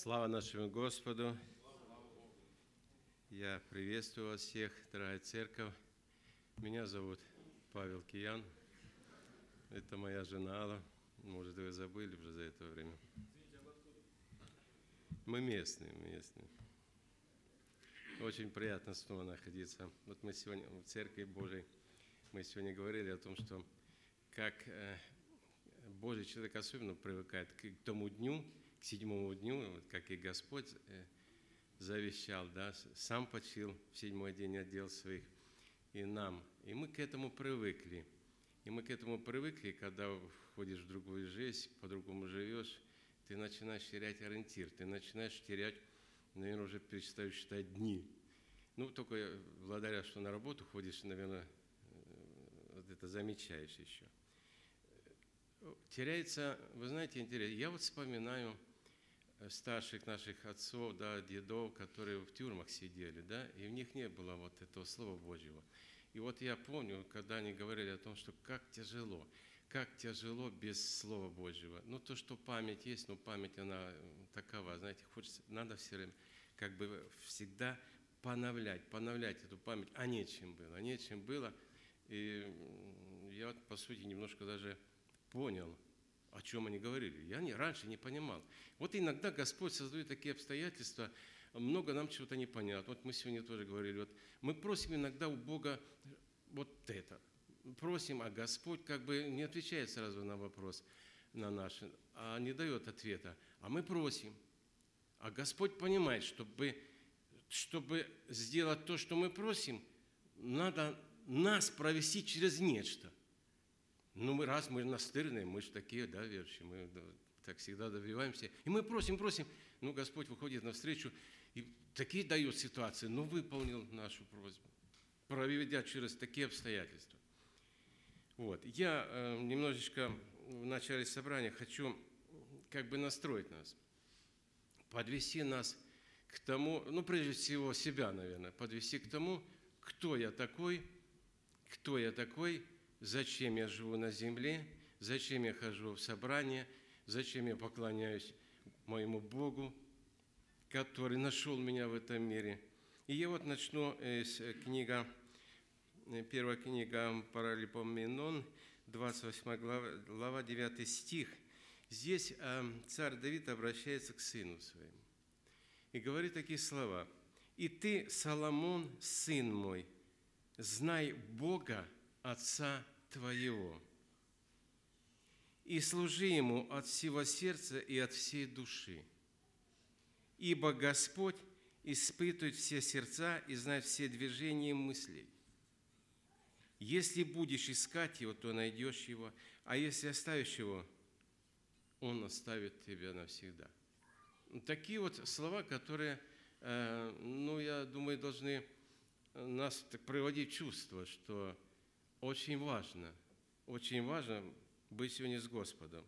Слава нашему Господу! Я приветствую вас всех, дорогая церковь. Меня зовут Павел Киян. Это моя жена Алла. Может, вы забыли уже за это время. Мы местные, местные. Очень приятно снова находиться. Вот мы сегодня в Церкви Божией, мы сегодня говорили о том, что как э, Божий человек особенно привыкает к тому дню, к седьмому дню, вот как и Господь э, завещал, да, сам почил в седьмой день отдел своих и нам. И мы к этому привыкли. И мы к этому привыкли, когда входишь в другую жизнь, по-другому живешь, ты начинаешь терять ориентир, ты начинаешь терять, наверное, уже перестаешь считать дни. Ну, только благодаря, что на работу ходишь, наверное, э, вот это замечаешь еще. Теряется, вы знаете, интересно. Я вот вспоминаю старших наших отцов, да, дедов, которые в тюрьмах сидели, да, и в них не было вот этого Слова Божьего. И вот я помню, когда они говорили о том, что как тяжело, как тяжело без Слова Божьего. Ну, то, что память есть, но память, она такова, знаете, хочется, надо все время как бы всегда поновлять, поновлять эту память. А нечем было, нечем было. И я вот, по сути, немножко даже понял, о чем они говорили. Я не, раньше не понимал. Вот иногда Господь создает такие обстоятельства, много нам чего-то непонятно. Вот мы сегодня тоже говорили, вот мы просим иногда у Бога вот это. Просим, а Господь как бы не отвечает сразу на вопрос на наш, а не дает ответа. А мы просим. А Господь понимает, чтобы, чтобы сделать то, что мы просим, надо нас провести через нечто. Ну, мы раз, мы настырные, мы же такие, да, верующие, мы так всегда добиваемся. И мы просим, просим, ну, Господь выходит навстречу и такие дает ситуации, ну, выполнил нашу просьбу, проведя через такие обстоятельства. Вот. Я э, немножечко в начале собрания хочу как бы настроить нас, подвести нас к тому, ну, прежде всего, себя, наверное, подвести к тому, кто я такой, кто я такой, зачем я живу на земле, зачем я хожу в собрание, зачем я поклоняюсь моему Богу, который нашел меня в этом мире. И я вот начну э, с книга, э, первая книга Паралипоменон, 28 глава, глава 9 стих. Здесь э, царь Давид обращается к сыну своему и говорит такие слова. «И ты, Соломон, сын мой, знай Бога, Отца твоего, и служи Ему от всего сердца и от всей души. Ибо Господь испытывает все сердца и знает все движения мыслей. Если будешь искать Его, то найдешь Его, а если оставишь Его, Он оставит тебя навсегда. Такие вот слова, которые, э, ну, я думаю, должны нас приводить в чувство, что очень важно, очень важно быть сегодня с Господом.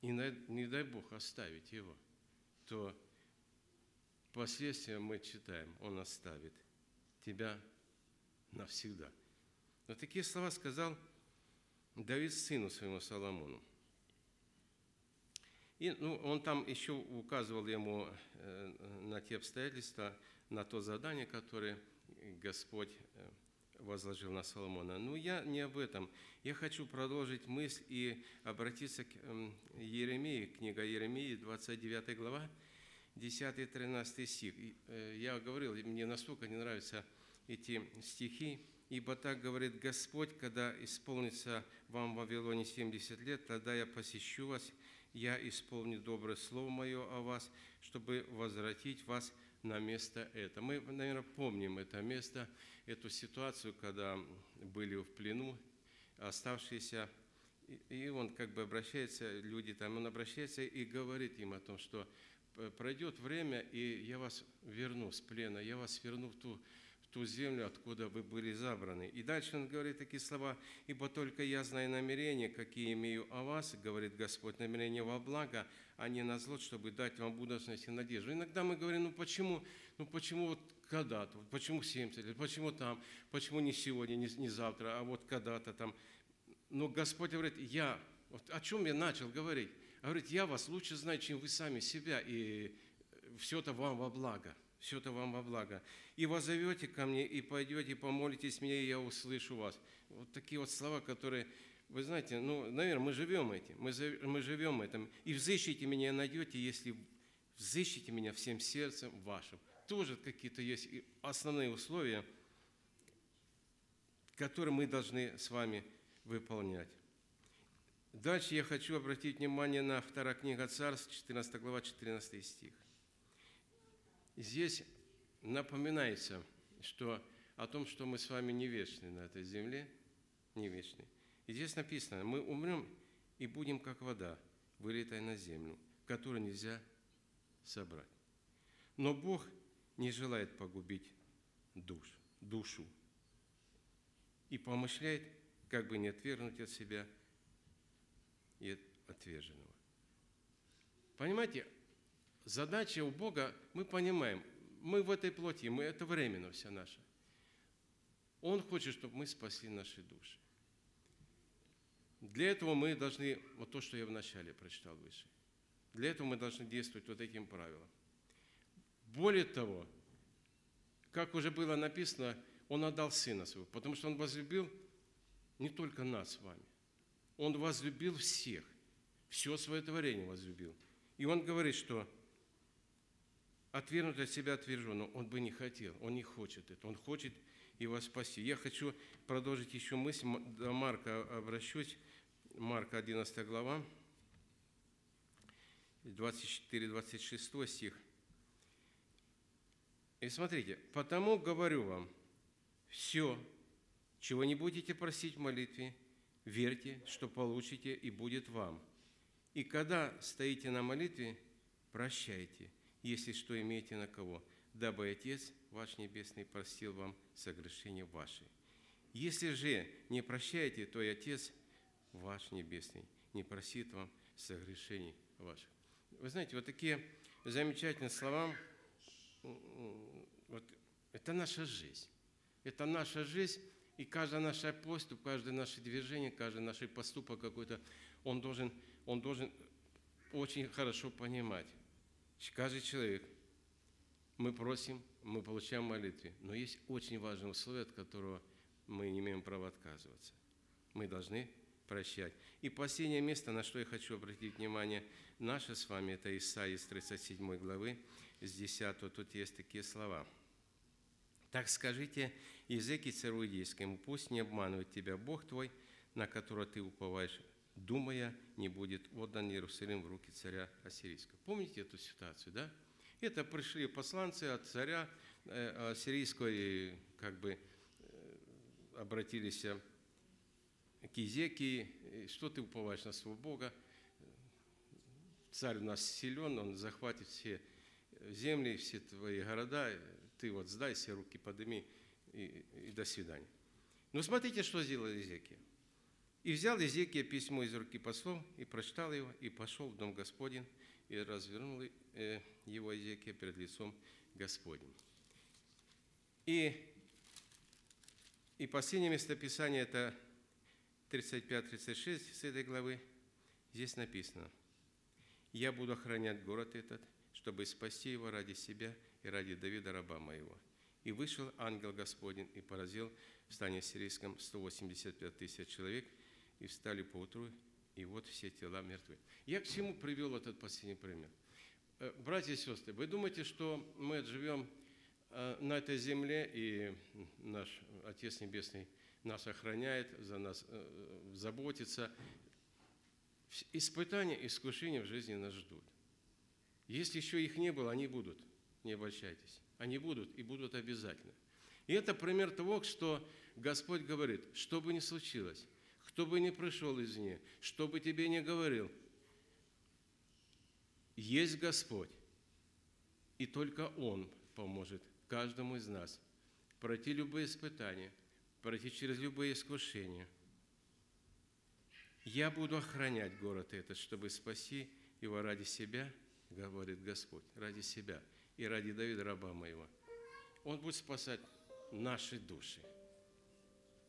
И не дай Бог оставить Его, то последствия мы читаем, Он оставит тебя навсегда. Но такие слова сказал Давид сыну своему Соломону. И ну, он там еще указывал ему э, на те обстоятельства, на то задание, которое Господь э, возложил на Соломона. Но я не об этом. Я хочу продолжить мысль и обратиться к эм, Еремии, книга Еремии, 29 глава, 10-13 стих. Э, я говорил, мне настолько не нравятся эти стихи, «Ибо так говорит Господь, когда исполнится вам в Вавилоне 70 лет, тогда я посещу вас, я исполню доброе слово мое о вас, чтобы возвратить вас на место это». Мы, наверное, помним это место – эту ситуацию, когда были в плену оставшиеся, и он как бы обращается, люди там, он обращается и говорит им о том, что пройдет время, и я вас верну с плена, я вас верну в ту, ту землю, откуда вы были забраны. И дальше он говорит такие слова, «Ибо только я знаю намерения, какие имею о вас, говорит Господь, намерения во благо, а не на зло, чтобы дать вам будущность и надежду». Иногда мы говорим, ну почему, ну почему вот когда-то, почему 70 лет, почему там, почему не сегодня, не, не завтра, а вот когда-то там. Но Господь говорит, я, вот о чем я начал говорить? Говорит, я вас лучше знаю, чем вы сами себя. И все это вам во благо, все это вам во благо. И воззовете ко мне, и пойдете, помолитесь мне, и я услышу вас. Вот такие вот слова, которые, вы знаете, ну, наверное, мы живем этим, мы, мы живем этим. И взыщите меня, найдете, если взыщите меня всем сердцем вашим. Тоже какие-то есть основные условия, которые мы должны с вами выполнять. Дальше я хочу обратить внимание на вторая книга Царств, 14 глава, 14 стих. Здесь напоминается, что о том, что мы с вами не вечны на этой земле, не вечны. И здесь написано, мы умрем и будем как вода, вылетая на землю, которую нельзя собрать. Но Бог не желает погубить душ, душу и помышляет, как бы не отвергнуть от себя и от отверженного. Понимаете, задача у Бога, мы понимаем, мы в этой плоти, мы, это временно все наше. Он хочет, чтобы мы спасли наши души. Для этого мы должны, вот то, что я вначале прочитал выше, для этого мы должны действовать вот этим правилам. Более того, как уже было написано, Он отдал Сына Своего, потому что Он возлюбил не только нас с вами. Он возлюбил всех, все свое творение возлюбил. И Он говорит, что отвергнуть от себя отверженного он бы не хотел, он не хочет это, он хочет его спасти. Я хочу продолжить еще мысль, до Марка обращусь, Марка 11 глава, 24-26 стих. И смотрите, «Потому говорю вам, все, чего не будете просить в молитве, верьте, что получите, и будет вам. И когда стоите на молитве, прощайте, если что имеете на кого, дабы Отец ваш Небесный простил вам согрешения ваши. Если же не прощаете, то и Отец ваш Небесный не просит вам согрешений ваших. Вы знаете, вот такие замечательные слова, вот, это наша жизнь. Это наша жизнь, и каждая наша поступ, каждое наше движение, каждый наш поступок какой-то, он должен, он должен очень хорошо понимать. Каждый человек, мы просим, мы получаем молитвы, но есть очень важное условие, от которого мы не имеем права отказываться. Мы должны прощать. И последнее место, на что я хочу обратить внимание, наше с вами, это Исаия из 37 главы, с 10, тут есть такие слова. «Так скажите языке царю иудейскому, пусть не обманывает тебя Бог твой, на которого ты уповаешь, думая, не будет отдан Иерусалим в руки царя Ассирийского». Помните эту ситуацию, да? Это пришли посланцы от царя э, Ассирийского и как бы э, обратились к Езекии, что ты уповаешь на своего Бога? Царь у нас силен, он захватит все земли, все твои города, ты вот сдай все руки подыми и, и до свидания. Но смотрите, что сделал Езекия. И взял Езекия письмо из руки послов, и прочитал его, и пошел в дом Господень, и развернул э, его Езекия перед лицом Господним. И, и последнее местописание – это 35-36 с этой главы, здесь написано, «Я буду охранять город этот, чтобы спасти его ради себя и ради Давида, раба моего». И вышел ангел Господень и поразил в стане сирийском 185 тысяч человек, и встали поутру, и вот все тела мертвы. Я к чему привел этот последний пример? Э, братья и сестры, вы думаете, что мы живем э, на этой земле, и наш Отец Небесный – нас охраняет, за нас э, заботится. Испытания, искушения в жизни нас ждут. Если еще их не было, они будут. Не обольщайтесь. Они будут и будут обязательно. И это пример того, что Господь говорит, что бы ни случилось, кто бы ни пришел из нее, что бы тебе ни говорил, есть Господь, и только Он поможет каждому из нас пройти любые испытания – пройти через любые искушения. Я буду охранять город этот, чтобы спасти его ради себя, говорит Господь, ради себя и ради Давида, раба моего. Он будет спасать наши души.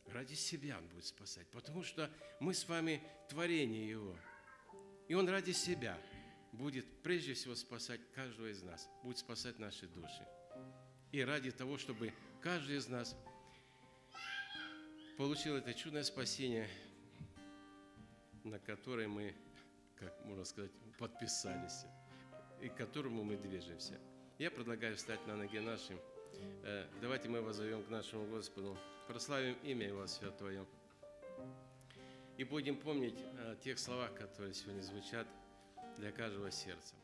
Ради себя Он будет спасать, потому что мы с вами творение Его. И Он ради себя будет прежде всего спасать каждого из нас, будет спасать наши души. И ради того, чтобы каждый из нас получил это чудное спасение, на которое мы, как можно сказать, подписались, и к которому мы движемся. Я предлагаю встать на ноги нашим. Э, Давайте мы возовем к нашему Господу, прославим имя Его Святое. И будем помнить о тех словах, которые сегодня звучат для каждого сердца.